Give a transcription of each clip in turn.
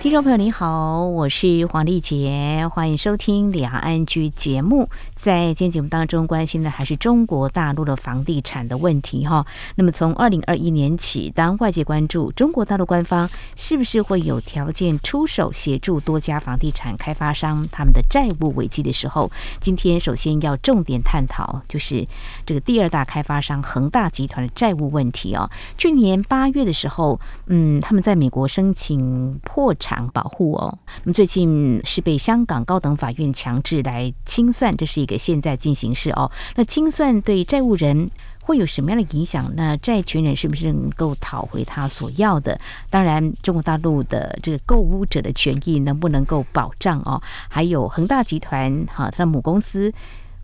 听众朋友您好，我是黄丽杰，欢迎收听两岸居节目。在今天节目当中，关心的还是中国大陆的房地产的问题哈。那么从二零二一年起，当外界关注中国大陆官方是不是会有条件出手协助多家房地产开发商他们的债务危机的时候，今天首先要重点探讨就是这个第二大开发商恒大集团的债务问题哦。去年八月的时候，嗯，他们在美国申请破产。保护哦，那么最近是被香港高等法院强制来清算，这是一个现在进行式哦。那清算对债务人会有什么样的影响？那债权人是不是能够讨回他所要的？当然，中国大陆的这个购屋者的权益能不能够保障哦？还有恒大集团哈，它的母公司。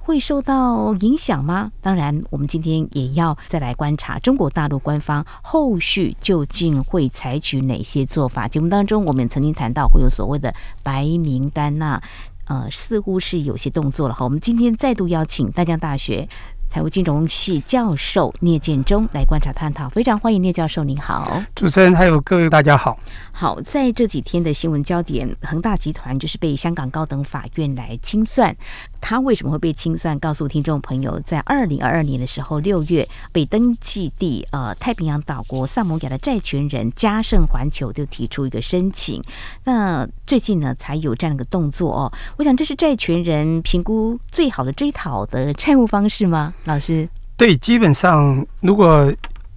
会受到影响吗？当然，我们今天也要再来观察中国大陆官方后续究竟会采取哪些做法。节目当中，我们曾经谈到会有所谓的白名单，那呃，似乎是有些动作了哈。我们今天再度邀请大江大学财务金融系教授聂建中来观察探讨，非常欢迎聂教授，您好，主持人还有各位大家好。好，在这几天的新闻焦点，恒大集团就是被香港高等法院来清算。他为什么会被清算？告诉听众朋友，在二零二二年的时候，六月被登记地呃太平洋岛国萨摩亚的债权人嘉盛环球就提出一个申请。那最近呢，才有这样的一个动作哦。我想这是债权人评估最好的追讨的债务方式吗？老师？对，基本上如果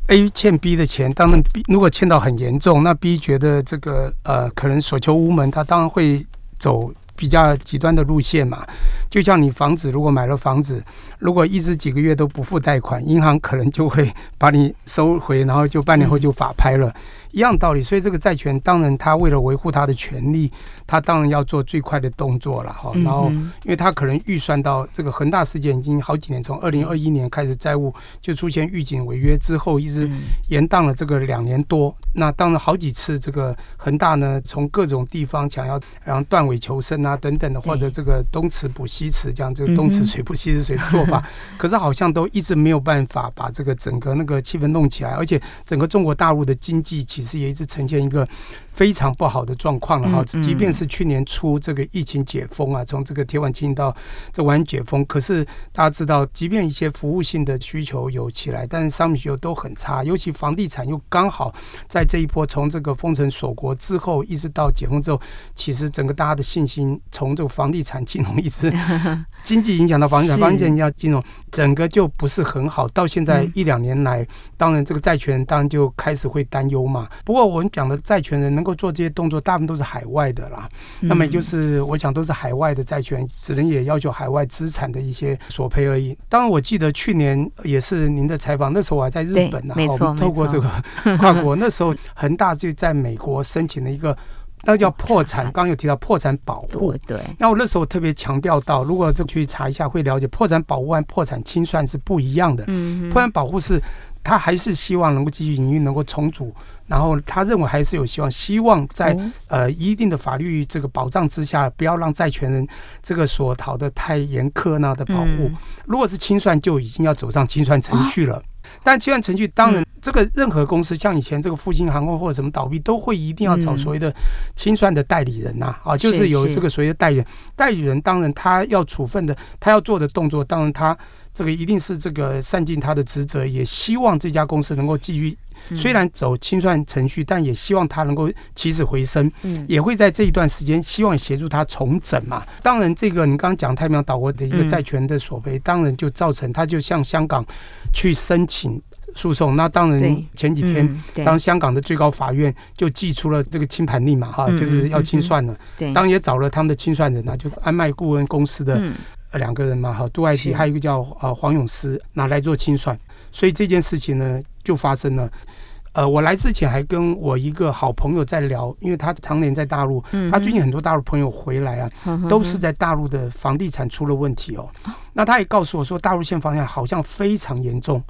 A 欠 B 的钱，当然 B 如果欠到很严重，那 B 觉得这个呃可能所求无门，他当然会走比较极端的路线嘛。就像你房子，如果买了房子，如果一直几个月都不付贷款，银行可能就会把你收回，然后就半年后就法拍了。一样道理，所以这个债权当然他为了维护他的权利，他当然要做最快的动作了哈。然后，因为他可能预算到这个恒大事件已经好几年，从二零二一年开始债务就出现预警违约之后，一直延宕了这个两年多。那当然好几次这个恒大呢，从各种地方想要然后断尾求生啊等等的，或者这个东池补西池，这样这个东池水补西池水的做法，可是好像都一直没有办法把这个整个那个气氛弄起来，而且整个中国大陆的经济。其实也一直呈现一个非常不好的状况了哈，即便是去年初这个疫情解封啊，从这个铁腕清到这完解封，可是大家知道，即便一些服务性的需求有起来，但是商品需求都很差，尤其房地产又刚好在这一波从这个封城锁国之后，一直到解封之后，其实整个大家的信心从这个房地产金融一直经济影响到房地产，房地产影响金融，整个就不是很好。到现在一两年来，当然这个债权人当然就开始会担忧嘛。不过我们讲的债权人能够做这些动作，大部分都是海外的啦。那么就是我想都是海外的债权，只能也要求海外资产的一些索赔而已。当然，我记得去年也是您的采访，那时候我还在日本呢。没错，透过这个跨国，那时候恒大就在美国申请了一个，那个叫破产。刚刚有提到破产保护，对。那我那时候特别强调到，如果就去查一下，会了解破产保护和破产清算是不一样的。嗯，破产保护是他还是希望能够继续营运，能够重组。然后他认为还是有希望，希望在呃一定的法律这个保障之下，不要让债权人这个所讨的太严苛那的保护。如果是清算，就已经要走上清算程序了。但清算程序当然，这个任何公司像以前这个复兴航空或者什么倒闭，都会一定要找所谓的清算的代理人呐啊，就是有这个所谓的代理人。代理人当然他要处分的，他要做的动作，当然他这个一定是这个善尽他的职责，也希望这家公司能够继续。虽然走清算程序，但也希望他能够起死回生，也会在这一段时间希望协助他重整嘛。当然，这个你刚刚讲太平洋岛国的一个债权的索赔，当然就造成他就向香港去申请诉讼。那当然前几天，当香港的最高法院就寄出了这个清盘令嘛，哈，就是要清算了。当然也找了他们的清算人啊，就安迈顾问公司的两个人嘛，哈，杜爱迪还有一个叫呃黄永思拿来做清算。所以这件事情呢，就发生了。呃，我来之前还跟我一个好朋友在聊，因为他常年在大陆，他最近很多大陆朋友回来啊，都是在大陆的房地产出了问题哦。那他也告诉我说，大陆现在房地产好像非常严重。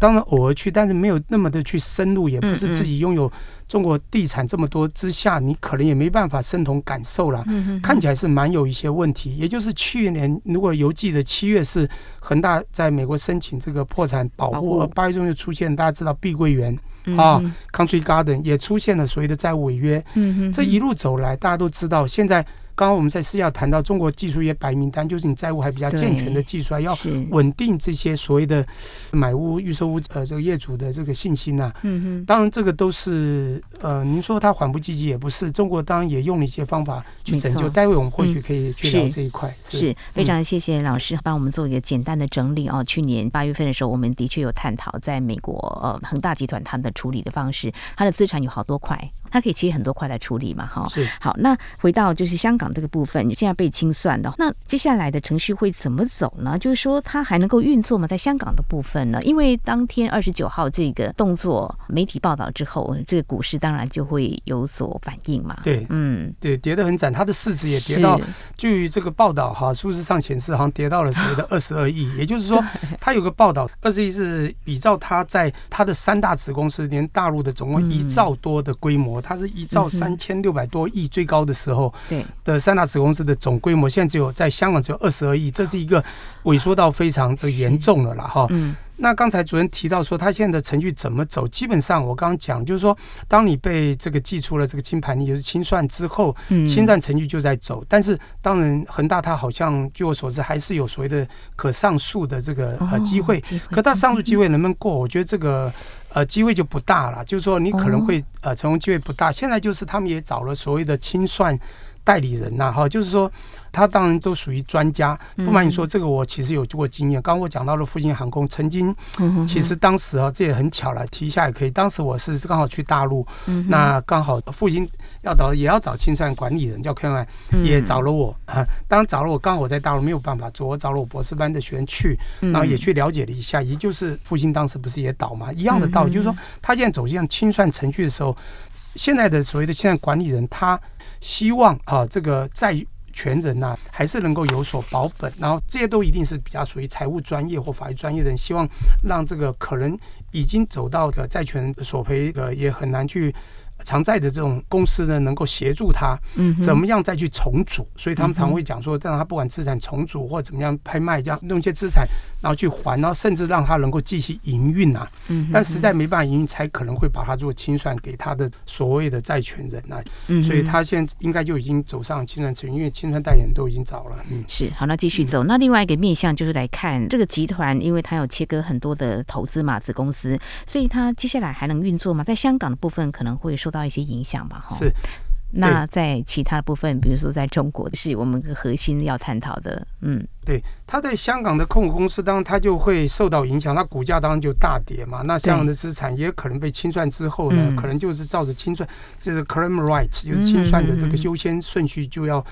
当然偶尔去，但是没有那么的去深入，也不是自己拥有中国地产这么多之下，你可能也没办法深同感受了。看起来是蛮有一些问题。也就是去年，如果邮寄的七月是恒大在美国申请这个破产保护，而八月中就出现大家知道碧桂园啊，Country Garden 也出现了所谓的债务违约。这一路走来，大家都知道现在。刚刚我们在私下谈到中国技术业白名单，就是你债务还比较健全的技术，要稳定这些所谓的买屋、预售屋呃这个业主的这个信心呐、啊。嗯哼，当然这个都是呃，您说他缓不积极也不是，中国当然也用了一些方法去拯救。待会我们或许可以去聊这一块。是，是非常谢谢老师帮我们做一个简单的整理哦。去年八月份的时候，我们的确有探讨在美国呃恒大集团他们的处理的方式，它的资产有好多块。它可以切很多块来处理嘛，哈。是。好，那回到就是香港这个部分，现在被清算了，那接下来的程序会怎么走呢？就是说，它还能够运作吗？在香港的部分呢？因为当天二十九号这个动作，媒体报道之后，这个股市当然就会有所反应嘛。对，嗯，对，跌得很惨，它的市值也跌到，据这个报道哈，数字上显示好像跌到了所谓的 二十二亿，也就是说，它有个报道，二十亿是比照它在它的三大子公司，连大陆的总共一兆多的规模。它是一兆三千六百多亿最高的时候，对的三大子公司的总规模，现在只有在香港只有二十二亿，这是一个萎缩到非常这严重了了哈。嗯。那刚才主任提到说，他现在的程序怎么走？基本上我刚刚讲，就是说，当你被这个寄出了这个清盘，也就是清算之后，清算程序就在走。但是当然，恒大他好像据我所知，还是有所谓的可上诉的这个呃机会。可他上诉机会能不能过？我觉得这个呃机会就不大了。就是说，你可能会呃成功机会不大。现在就是他们也找了所谓的清算代理人呐，哈，就是说。他当然都属于专家，不瞒你说，这个我其实有过经验。刚刚我讲到了复兴航空，曾经其实当时啊，这也很巧了，提一下也可以。当时我是刚好去大陆，那刚好复兴要找也要找清算管理人，叫 Ken，也找了我啊。当然找了我，刚好我在大陆没有办法做，我找了我博士班的学生去，然后也去了解了一下，也就是复兴当时不是也倒嘛，一样的道理，就是说他现在走向清算程序的时候，现在的所谓的现在管理人，他希望啊这个债。权人呐、还是能够有所保本，然后这些都一定是比较属于财务专业或法律专业的人，希望让这个可能已经走到的债权索赔的也很难去。偿债的这种公司呢，能够协助他，嗯怎么样再去重组？所以他们常会讲说，让他不管资产重组或怎么样拍卖，这样弄一些资产，然后去还，然后甚至让他能够继续营运啊。嗯但实在没办法营运，才可能会把它做清算给他的所谓的债权人啊。嗯所以他现在应该就已经走上清算程序，因为清算代理人都已经找了。嗯，是好，那继续走。那另外一个面向就是来看这个集团，因为它有切割很多的投资嘛，子公司，所以它接下来还能运作吗？在香港的部分可能会受。受到一些影响吧，哈。是。那在其他部分，比如说在中国，是我们的核心要探讨的。嗯，对。他在香港的控股公司，当然他就会受到影响，那股价当然就大跌嘛。那香港的资产也可能被清算之后呢，可能就是照着清算，就是 claim rights，就是清算的这个优先顺序就要。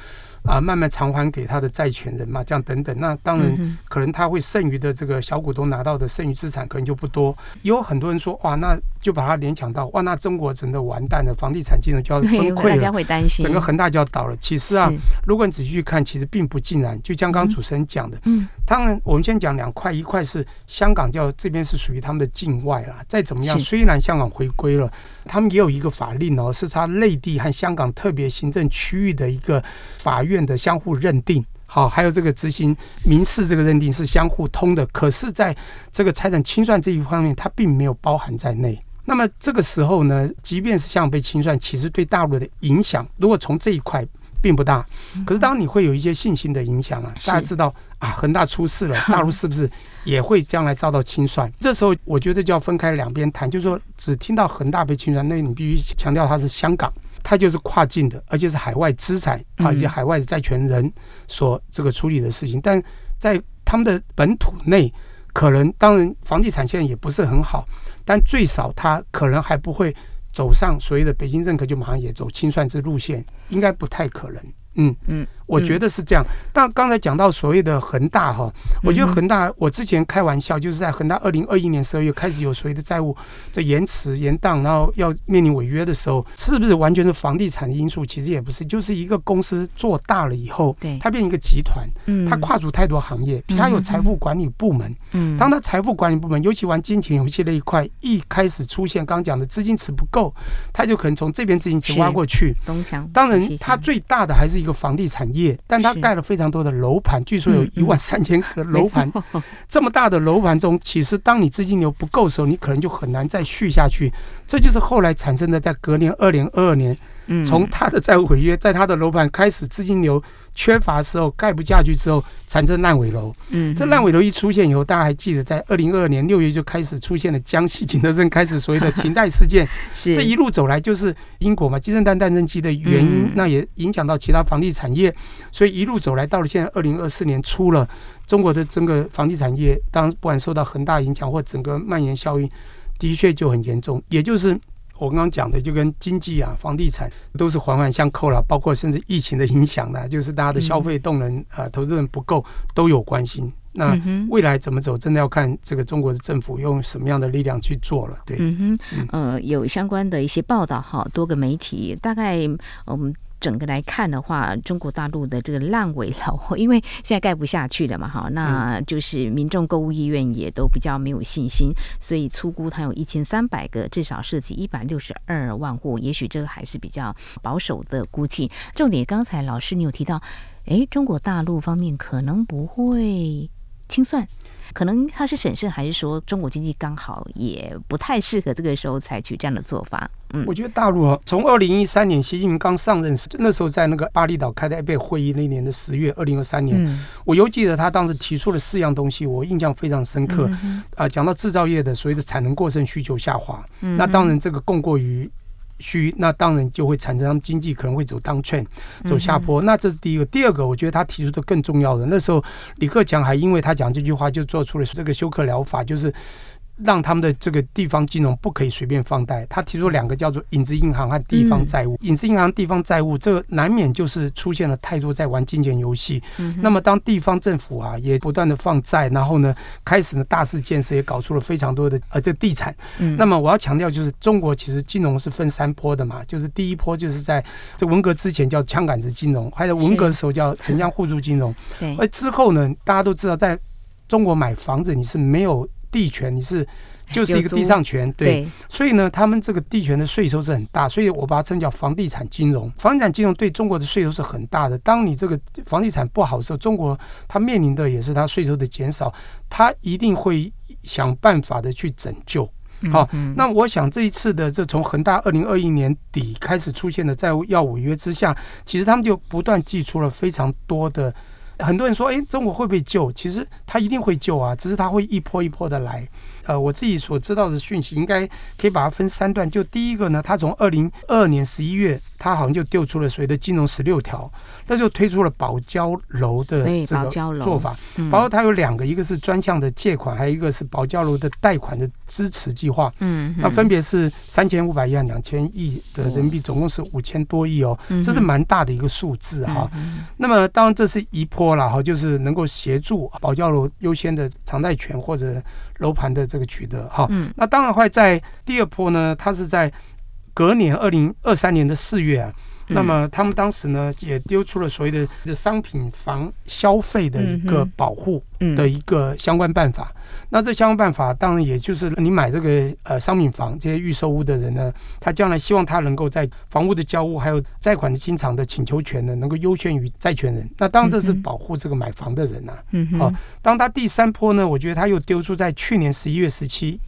啊，慢慢偿还给他的债权人嘛，这样等等。那当然，可能他会剩余的这个小股东拿到的剩余资产可能就不多。有很多人说，哇，那就把它联想到，哇，那中国真的完蛋了，房地产金融就要崩溃了，大家会担心，整个恒大就要倒了。其实啊，如果你仔细去看，其实并不尽然。就像刚刚主持人讲的，嗯，当然我们先讲两块，一块是香港叫这边是属于他们的境外啦。再怎么样，虽然香港回归了。他们也有一个法令哦，是他内地和香港特别行政区域的一个法院的相互认定，好，还有这个执行民事这个认定是相互通的。可是，在这个财产清算这一方面，它并没有包含在内。那么这个时候呢，即便是香港被清算，其实对大陆的影响，如果从这一块。并不大，可是当你会有一些信心的影响啊，大家知道啊，恒大出事了，大陆是不是也会将来遭到清算？这时候我觉得就要分开两边谈，就是说只听到恒大被清算，那你必须强调它是香港，它就是跨境的，而且是海外资产啊，以及海外的债权人所这个处理的事情。但在他们的本土内，可能当然房地产现在也不是很好，但最少它可能还不会。走上所谓的北京认可，就马上也走清算这路线，应该不太可能。嗯嗯，我觉得是这样。但刚才讲到所谓的恒大哈，我觉得恒大，我之前开玩笑，就是在恒大二零二一年十二月开始有所谓的债务的延迟延宕，然后要面临违约的时候，是不是完全是房地产的因素？其实也不是，就是一个公司做大了以后，对，它变一个集团，嗯，它跨足太多行业，它有财富管理部门，嗯，当它财富管理部门尤其玩金钱游戏那一块一开始出现，刚讲的资金池不够，它就可能从这边资金池挖过去。东墙，当然它最大的还是一个房地产业，但它盖了非常多的楼盘，据说有一万三千个楼盘。这么大的楼盘中，其实当你资金流不够的时候，你可能就很难再续下去。这就是后来产生的，在隔年二零二二年，从他的债务违约，在他的楼盘开始资金流缺乏的时候，盖不下去之后，产生烂尾楼。嗯，这烂尾楼一出现以后，大家还记得，在二零二二年六月就开始出现了江西景德镇开始所谓的停贷事件。是，这一路走来就是英国嘛，鸡生蛋，蛋生鸡的原因，那也影响到其他房地产业。所以一路走来，到了现在二零二四年初了，中国的整个房地产业，当不管受到很大影响或整个蔓延效应，的确就很严重。也就是。我刚刚讲的就跟经济啊、房地产都是环环相扣了，包括甚至疫情的影响呢，就是大家的消费动能啊、投资人不够都有关心。那未来怎么走，真的要看这个中国的政府用什么样的力量去做了。对，嗯哼，呃，有相关的一些报道哈，多个媒体大概我们。整个来看的话，中国大陆的这个烂尾楼，因为现在盖不下去了嘛，哈，那就是民众购物意愿也都比较没有信心，所以粗估它有一千三百个，至少涉及一百六十二万户，也许这个还是比较保守的估计。重点，刚才老师你有提到，诶，中国大陆方面可能不会清算。可能他是审慎，还是说中国经济刚好也不太适合这个时候采取这样的做法？嗯，我觉得大陆啊，从二零一三年习近平刚上任时，那时候在那个巴厘岛开的 APEC 会议，那年的十月，二零二三年，嗯、我犹记得他当时提出了四样东西，我印象非常深刻。啊、嗯呃，讲到制造业的所谓的产能过剩、需求下滑，嗯、那当然这个供过于。需那当然就会产生他们经济可能会走 downtrend 走下坡。那这是第一个。第二个，我觉得他提出的更重要的，那时候李克强还因为他讲这句话，就做出了这个休克疗法，就是。让他们的这个地方金融不可以随便放贷。他提出两个叫做影子银行和地方债务。影子银行、地方债务，这个难免就是出现了太多在玩金钱游戏。那么当地方政府啊也不断的放债，然后呢开始呢大肆建设，也搞出了非常多的呃这地产。那么我要强调就是中国其实金融是分三波的嘛，就是第一波就是在这文革之前叫枪杆子金融，还有文革的时候叫城乡互助金融。而之后呢，大家都知道在中国买房子你是没有。地权你是就是一个地上权，对，所以呢，他们这个地权的税收是很大，所以我把它称叫房地产金融。房地产金融对中国的税收是很大的。当你这个房地产不好的时候，中国它面临的也是它税收的减少，它一定会想办法的去拯救。好，那我想这一次的这从恒大二零二一年底开始出现的债务要违约之下，其实他们就不断寄出了非常多的。很多人说，哎，中国会不会救？其实他一定会救啊，只是他会一波一波的来。呃，我自己所知道的讯息，应该可以把它分三段。就第一个呢，他从二零二二年十一月，他好像就丢出了所谓的金融十六条，那就推出了保交楼的这个做法。包括它有两个，一个是专项的借款，还有一个是保交楼的贷款的支持计划。嗯，那分别是三千五百亿和两千亿的人民币，总共是五千多亿哦，这是蛮大的一个数字哈。那么当然这是一波了哈，就是能够协助保交楼优先的偿贷权或者。楼盘的这个取得哈，那当然会在第二波呢，它是在隔年二零二三年的四月啊，那么他们当时呢也丢出了所谓的商品房消费的一个保护的一个相关办法。那这相关办法，当然也就是你买这个呃商品房这些预售屋的人呢，他将来希望他能够在房屋的交屋还有贷款的清偿的请求权呢，能够优先于债权人。那当然这是保护这个买房的人呐、啊。嗯好，当他第三波呢，我觉得他又丢出在去年十一月十七，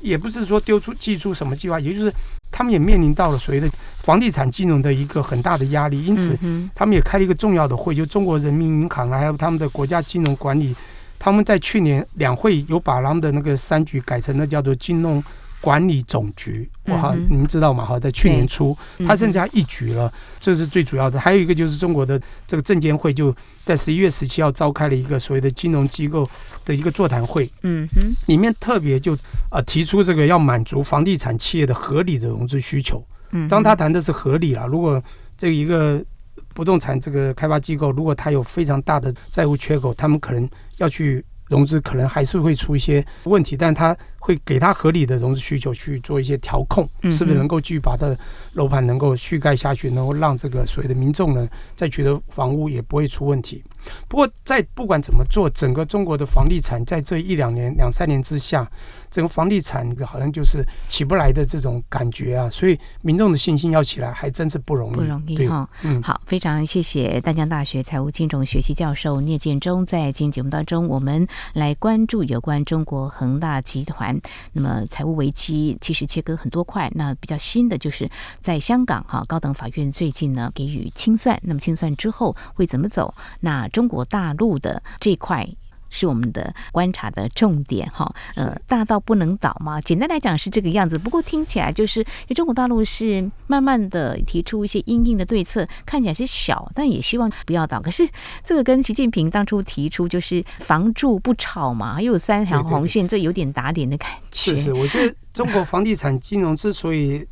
也不是说丢出寄出什么计划，也就是他们也面临到了所谓的房地产金融的一个很大的压力，因此他们也开了一个重要的会，就中国人民银行啊，还有他们的国家金融管理。他们在去年两会有把他们的那个三局改成了叫做金融管理总局，哇哈，你们知道吗？哈，在去年初，他剩下一局了，这是最主要的。还有一个就是中国的这个证监会就在十一月十七号召开了一个所谓的金融机构的一个座谈会，嗯哼，里面特别就啊提出这个要满足房地产企业的合理的融资需求。嗯，当他谈的是合理了，如果这一个。不动产这个开发机构，如果他有非常大的债务缺口，他们可能要去融资，可能还是会出一些问题，但他。会给他合理的融资需求去做一些调控，是不是能够继续把他的楼盘能够续盖下去，能够让这个所谓的民众呢，在取得房屋也不会出问题。不过，在不管怎么做，整个中国的房地产在这一两年、两三年之下，整个房地产好像就是起不来的这种感觉啊，所以民众的信心要起来，还真是不容易。不容易哈。嗯，好，非常谢谢丹江大学财务金融学系教授聂建中，在今天节目当中，我们来关注有关中国恒大集团。那么财务危机其实切割很多块，那比较新的就是在香港哈高等法院最近呢给予清算，那么清算之后会怎么走？那中国大陆的这块。是我们的观察的重点哈，呃，大到不能倒嘛。简单来讲是这个样子，不过听起来就是，中国大陆是慢慢的提出一些因应的对策，看起来是小，但也希望不要倒。可是这个跟习近平当初提出就是房住不炒嘛，又有三条红线，这有点打脸的感觉。是是，我觉得中国房地产金融之所以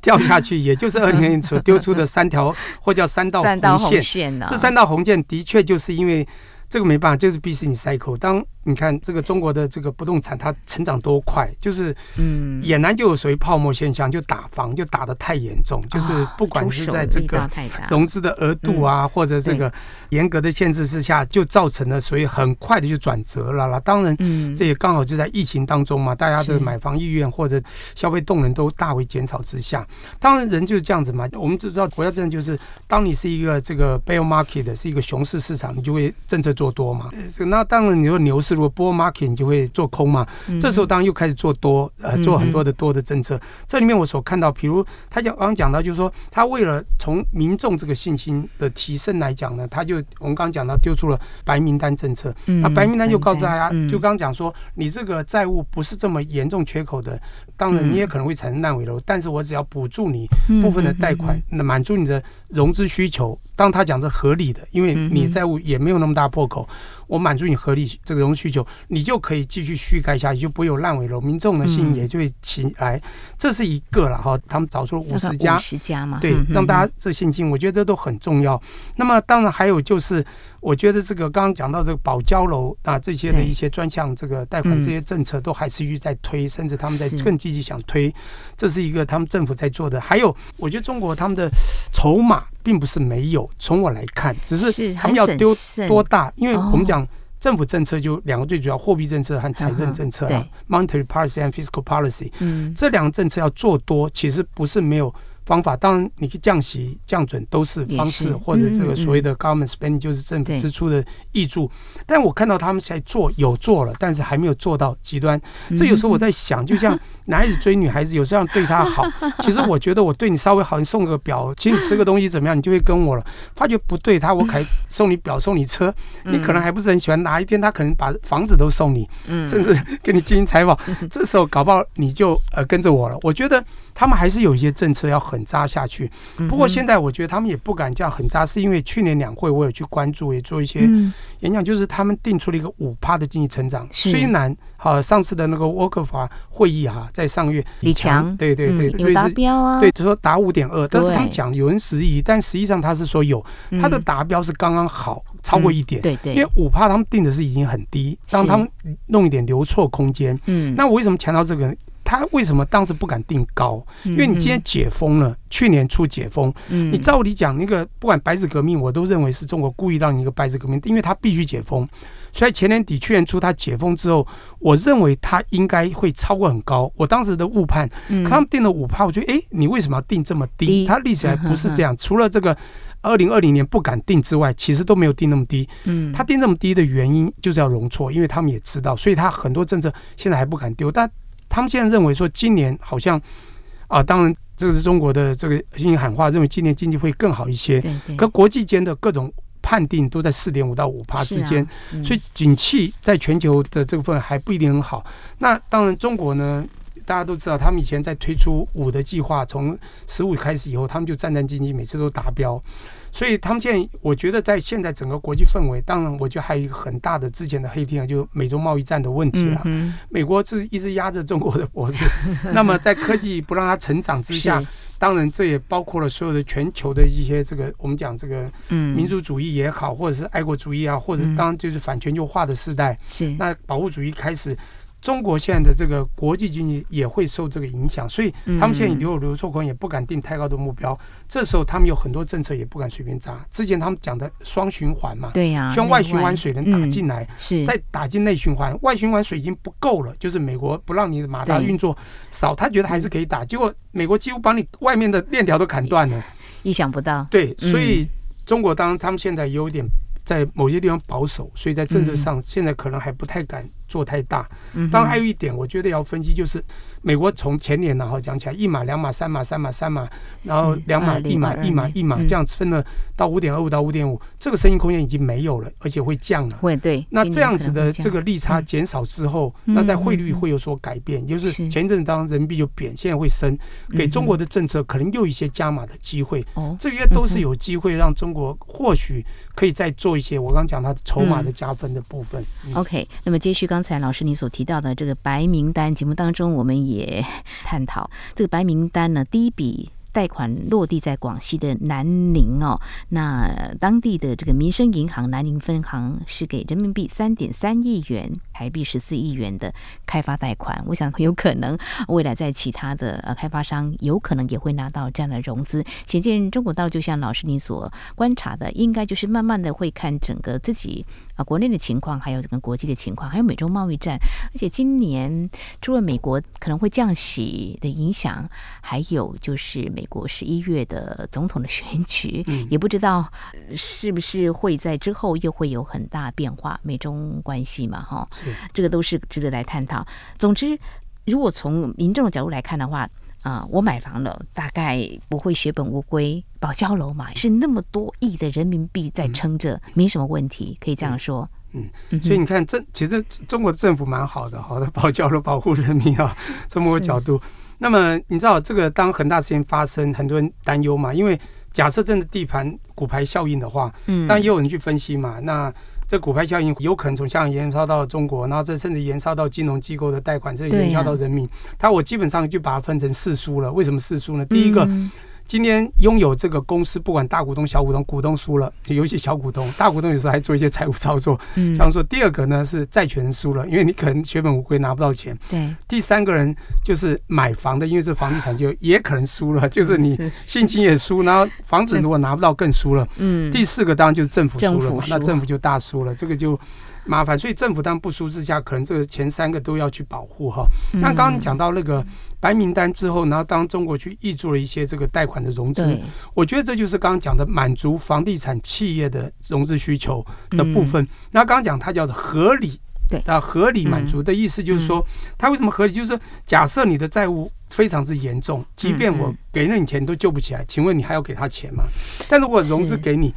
掉下去，也就是二零年所丢出的三条或叫三道红线。三道红线啊，这三道红线的确就是因为。这个没办法，就是必须你塞口当。你看这个中国的这个不动产，它成长多快，就是嗯，俨然就有属于泡沫现象，就打房就打得太严重，就是不管是在这个融资的额度啊，或者这个严格的限制之下，就造成了所以很快的就转折了啦。当然，这也刚好就在疫情当中嘛，大家的买房意愿或者消费动能都大为减少之下，当然人就是这样子嘛。我们就知道国家政策就是，当你是一个这个 bear market 的是一个熊市市场，你就会政策做多嘛。那当然你说牛市。如果 bull market 你就会做空嘛，这时候当然又开始做多，呃，做很多的多的政策。这里面我所看到，比如他讲刚刚讲到，就是说他为了从民众这个信心的提升来讲呢，他就我们刚刚讲到丢出了白名单政策。那白名单就告诉大家，就刚刚讲说，你这个债务不是这么严重缺口的，当然你也可能会产生烂尾楼，但是我只要补助你部分的贷款，那满足你的融资需求。当他讲这合理的，因为你债务也没有那么大破口。我满足你合理这个融资需求，你就可以继续续盖下去，就不会有烂尾楼，民众的信心也就会起来。这是一个了哈，他们找出了五十家，五十家嘛，对，让大家这信心，我觉得这都很重要。那么当然还有就是，我觉得这个刚刚讲到这个保交楼啊，这些的一些专项这个贷款这些政策都还持续在推，甚至他们在更积极想推，这是一个他们政府在做的。还有，我觉得中国他们的筹码并不是没有，从我来看，只是他们要丢多大，因为我们讲。政府政策就两个最主要，货币政策和财政政策啊，monetary policy and fiscal policy，这两个政策要做多，其实不是没有。方法，当然你可以降息、降准都是方式，或者这个所谓的 government spending 就是政府支出的挹注。但我看到他们在做，有做了，但是还没有做到极端。这有时候我在想，就像 男孩子追女孩子，有时候要对她好。其实我觉得我对你稍微好，你送个表，请你吃个东西怎么样，你就会跟我了。发觉不对，他我还送你表，送你车，你可能还不是很喜欢。哪一天他可能把房子都送你，甚至给你进行采访，这时候搞不好你就呃跟着我了。我觉得。他们还是有一些政策要狠扎下去，不过现在我觉得他们也不敢这样狠扎，是因为去年两会我有去关注，也做一些演讲，就是他们定出了一个五趴的经济成长。虽然好上次的那个沃克法会议哈，在上月李强。对对对，有达标啊，对，就说达五点二，但是他们讲有人质疑，但实际上他是说有，他的达标是刚刚好，超过一点，对对，因为五趴他们定的是已经很低，让他们弄一点留错空间。嗯，那我为什么强调这个？他为什么当时不敢定高？因为你今天解封了，去年初解封，你照理讲，那个不管白纸革命，我都认为是中国故意让你一个白纸革命，因为他必须解封。所以前年底、去年初他解封之后，我认为他应该会超过很高。我当时的误判，他们定了五趴，我觉得，哎，你为什么要定这么低？他历史还不是这样，除了这个二零二零年不敢定之外，其实都没有定那么低。他定这么低的原因就是要容错，因为他们也知道，所以他很多政策现在还不敢丢，但。他们现在认为说，今年好像啊，当然这个是中国的这个信心喊话，认为今年经济会更好一些。对对。可国际间的各种判定都在四点五到五趴之间，所以景气在全球的这个份还不一定很好。那当然，中国呢，大家都知道，他们以前在推出五的计划，从十五开始以后，他们就战战兢兢，每次都达标。所以他们现在，我觉得在现在整个国际氛围，当然，我觉得还有一个很大的之前的黑天鹅，就美洲贸易战的问题了。美国是一直压着中国的脖子，那么在科技不让它成长之下，当然这也包括了所有的全球的一些这个我们讲这个民族主义也好，或者是爱国主义啊，或者当然就是反全球化的时代，是。那保护主义开始。中国现在的这个国际经济也会受这个影响，所以他们现在留有流出口，也不敢定太高的目标。这时候他们有很多政策也不敢随便砸。之前他们讲的双循环嘛，对呀，希望外循环水能打进来，是再打进内循环。外循环水已经不够了，就是美国不让你的马达运作少，他觉得还是可以打。结果美国几乎把你外面的链条都砍断了，意想不到。对，所以中国当然他们现在有点在某些地方保守，所以在政策上现在可能还不太敢。做太大，当然还有一点，我觉得要分析就是，美国从前年然后讲起来一码两码三码三码三码，然后两码一码一码一码这样分了到五点二五到五点五，这个生意空间已经没有了，而且会降了。会对。那这样子的这个利差减少之后，那在汇率会有所改变，就是前一阵子当人民币就贬，现在会升，给中国的政策可能又一些加码的机会。哦，这些都是有机会让中国或许可以再做一些我刚刚讲它的筹码的加分的部分。OK，那么继续刚。刚才老师你所提到的这个白名单节目当中，我们也 探讨这个白名单呢，第一笔。贷款落地在广西的南宁哦，那当地的这个民生银行南宁分行是给人民币三点三亿元、台币十四亿元的开发贷款。我想有可能未来在其他的呃开发商有可能也会拿到这样的融资。显见中国大陆就像老师您所观察的，应该就是慢慢的会看整个自己啊国内的情况，还有整个国际的情况，还有美中贸易战。而且今年除了美国可能会降息的影响，还有就是美。国十一月的总统的选举，也不知道是不是会在之后又会有很大变化，美中关系嘛，哈，这个都是值得来探讨。总之，如果从民众的角度来看的话，啊，我买房了，大概不会血本无归，保交楼嘛，是那么多亿的人民币在撑着，没什么问题，可以这样说。嗯，所以你看，这其实中国政府蛮好的，好的保交楼，保护人民啊，这么个角度。那么你知道这个当恒大事件发生，很多人担忧嘛？因为假设真的地盘骨牌效应的话，嗯，但也有人去分析嘛。那这股牌效应有可能从香港延烧到中国，然后这甚至延烧到金融机构的贷款，甚至延烧到人民。他我基本上就把它分成四书了。为什么四书呢？第一个。今天拥有这个公司，不管大股东、小股东，股东输了，尤其小股东，大股东有时候还做一些财务操作。嗯，像说第二个呢是债权人输了，因为你可能血本无归，拿不到钱。对。第三个人就是买房的，因为这房地产就也可能输了，就是你心情也输，然后房子如果拿不到更输了。嗯。第四个当然就是政府输了嘛，那政府就大输了，这个就麻烦。所以政府当不舒之下，可能这个前三个都要去保护哈。那刚刚你讲到那个。白名单之后，然后当中国去挹注了一些这个贷款的融资，我觉得这就是刚刚讲的满足房地产企业的融资需求的部分。那刚刚讲它叫做合理，对，啊，合理满足的意思就是说，它为什么合理？就是说，假设你的债务非常之严重，即便我给了你钱都救不起来，请问你还要给他钱吗？但如果融资给你，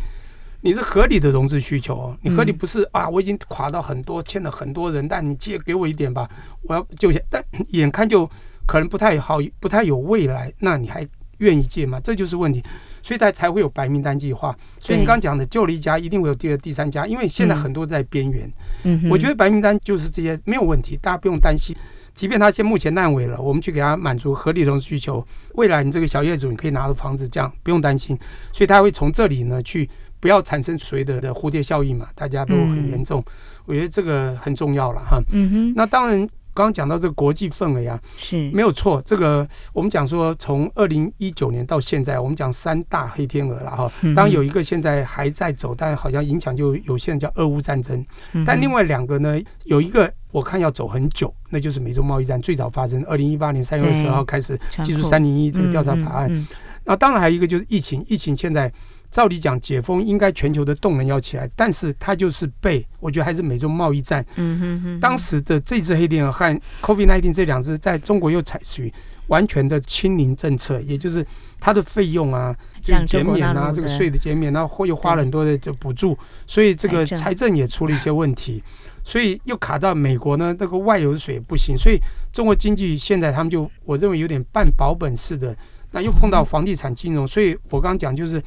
你是合理的融资需求哦，你合理不是啊？我已经垮到很多，欠了很多人，但你借给我一点吧，我要救下，但 眼看就。可能不太好，不太有未来，那你还愿意借吗？这就是问题，所以他才会有白名单计划。所以你刚刚讲的救了一家，一定会有第二、第三家，因为现在很多在边缘。嗯，我觉得白名单就是这些没有问题，大家不用担心。即便他现目前烂尾了，我们去给他满足合理融资需求，未来你这个小业主你可以拿到房子，这样不用担心。所以他会从这里呢去不要产生所谓的的蝴蝶效应嘛，大家都很严重。我觉得这个很重要了哈。嗯哼，那当然。刚刚讲到这个国际氛围啊，是没有错。这个我们讲说，从二零一九年到现在，我们讲三大黑天鹅了哈。当然有一个现在还在走，但好像影响就有限，叫俄乌战争。但另外两个呢，有一个我看要走很久，那就是美中贸易战最早发生，二零一八年三月二十号开始祭出三零一这个调查法案。那当然还有一个就是疫情，疫情现在。照理讲，解封应该全球的动能要起来，但是它就是被我觉得还是美中贸易战。嗯哼哼。当时的这只黑天鹅和 COVID-19 这两只，在中国又采取完全的清零政策，也就是它的费用啊，这个减免啊，这个税的减免，然后又花了很多的这补助，所以这个财政也出了一些问题，所以又卡到美国呢，这个外流的水不行，所以中国经济现在他们就我认为有点半保本式的。那又碰到房地产金融，所以我刚刚讲就是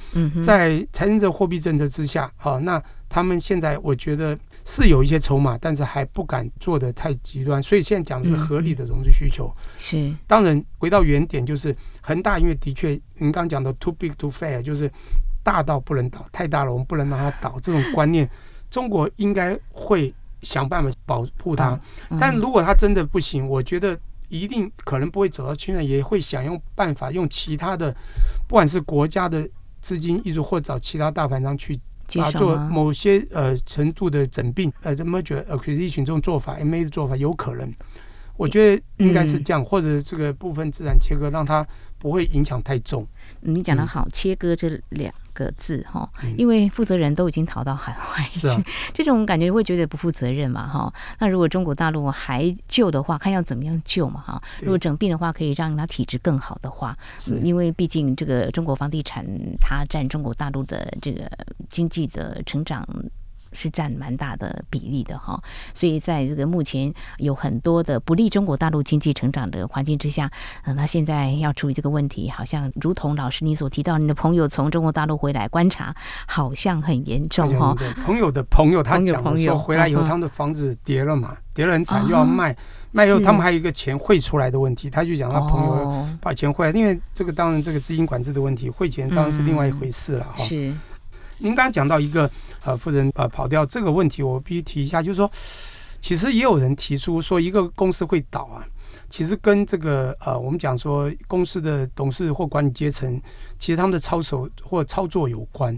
在财政这货币政策之下，好，那他们现在我觉得是有一些筹码，但是还不敢做的太极端，所以现在讲的是合理的融资需求。嗯、是，当然回到原点，就是恒大，因为的确您刚讲的 too big to fail，就是大到不能倒，太大了我们不能让它倒，这种观念，中国应该会想办法保护它。嗯、但如果它真的不行，我觉得一定可能不会走到去那，也会想用办法用其他的，不管是国家的资金一直，或找其他大盘商去。啊，做某些呃程度的整并，呃，这么觉得 acquisition 这种做法，M&A 的做法有可能，我觉得应该是这样，嗯、或者这个部分资产切割，让它不会影响太重。你讲的好，嗯、切割这两个字哈，因为负责人都已经逃到海外去，这种感觉会觉得不负责任嘛哈。那如果中国大陆还救的话，看要怎么样救嘛哈。如果整病的话，可以让它体质更好的话，是因为毕竟这个中国房地产它占中国大陆的这个经济的成长。是占蛮大的比例的哈，所以在这个目前有很多的不利中国大陆经济成长的环境之下，嗯，那现在要处理这个问题，好像如同老师你所提到，你的朋友从中国大陆回来观察，好像很严重哈。朋友的朋友他讲说回来以后，他们的房子跌了嘛，跌了很惨，又要卖，卖以后他们还有一个钱汇出来的问题，他就讲他朋友把钱汇来，因为这个当然这个资金管制的问题，汇钱当然是另外一回事了哈。是，您刚刚讲到一个。呃，负责人呃跑掉这个问题，我必须提一下，就是说，其实也有人提出说，一个公司会倒啊，其实跟这个呃，我们讲说公司的董事或管理阶层，其实他们的操守或操作有关。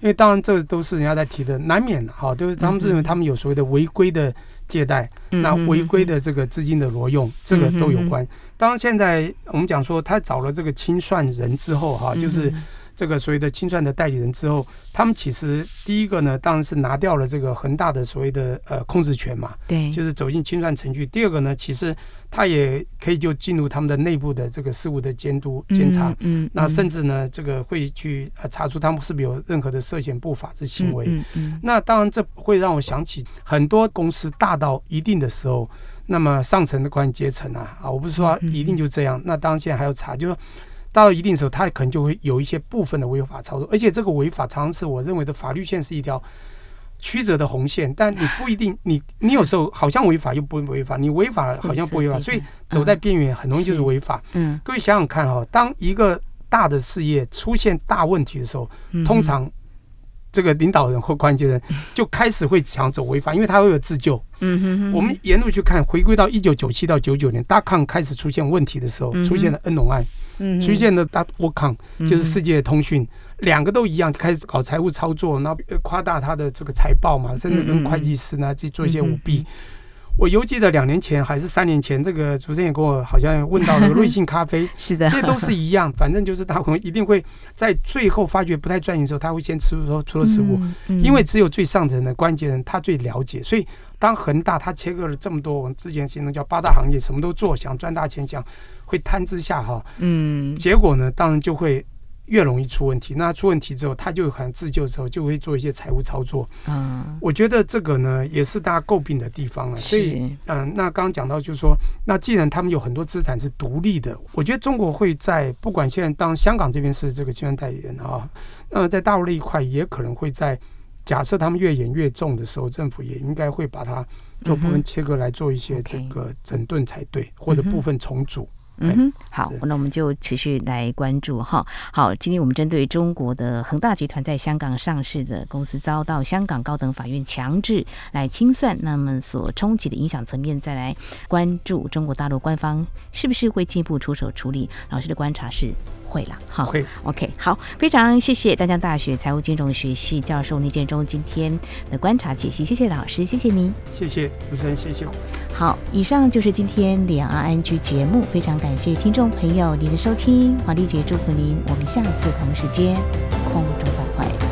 因为当然这都是人家在提的，难免的哈，就是他们认为他们有所谓的违规的借贷，嗯、那违规的这个资金的挪用，嗯、这个都有关。当然现在我们讲说他找了这个清算人之后哈，就是。这个所谓的清算的代理人之后，他们其实第一个呢，当然是拿掉了这个恒大的所谓的呃控制权嘛，对，就是走进清算程序。第二个呢，其实他也可以就进入他们的内部的这个事务的监督监察，嗯，嗯，那甚至呢，这个会去查出他们是不是有任何的涉嫌不法之行为。嗯，那当然这会让我想起很多公司大到一定的时候，那么上层的管理阶层啊啊，我不是说一定就这样，那当然现在还要查，就是。到了一定时候，他可能就会有一些部分的违法操作，而且这个违法常常是我认为的法律线是一条曲折的红线，但你不一定，你你有时候好像违法又不违法，你违法了好像不违法，所以走在边缘很容易就是违法。嗯，各位想想看哈，当一个大的事业出现大问题的时候，通常这个领导人或关键人 就开始会想走违法，因为他会有自救。嗯哼，我们沿路去看，回归到一九九七到九九年，大康开始出现问题的时候，出现了恩农案。出现了大沃康就是世界通讯，两个都一样，开始搞财务操作，然后夸大他的这个财报嘛，甚至跟会计师呢去做一些舞弊。我犹记得两年前还是三年前，这个主持人也跟我好像问到了瑞幸咖啡，是的，这都是一样，反正就是他可能一定会在最后发觉不太赚钱的时候，他会先吃出出了事故，因为只有最上层的关键人他最了解，所以当恒大他切割了这么多，我们之前形容叫八大行业，什么都做，想赚大钱，想。会贪之下哈，嗯，结果呢，当然就会越容易出问题。那出问题之后，他就可能自救之后，就会做一些财务操作。嗯，我觉得这个呢，也是大家诟病的地方了。所以，嗯、呃，那刚刚讲到，就是说，那既然他们有很多资产是独立的，我觉得中国会在不管现在当香港这边是这个金融代理人啊，那在大陆那一块也可能会在假设他们越演越重的时候，政府也应该会把它做部分切割来做一些这个整顿才对，嗯、或者部分重组。嗯哼，好，那我们就持续来关注哈。好，今天我们针对中国的恒大集团在香港上市的公司遭到香港高等法院强制来清算，那么所冲击的影响层面，再来关注中国大陆官方是不是会进一步出手处理？老师的观察是会了，好，会，OK，好，非常谢谢丹江大学财务金融学系教授倪建中今天的观察解析，谢谢老师，谢谢您，谢谢主持人，谢谢。好，以上就是今天两岸 ING 节目，非常感谢听众朋友您的收听，华丽姐祝福您，我们下次同时间空中再会。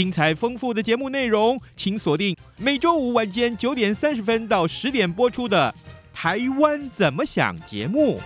精彩丰富的节目内容，请锁定每周五晚间九点三十分到十点播出的《台湾怎么想》节目。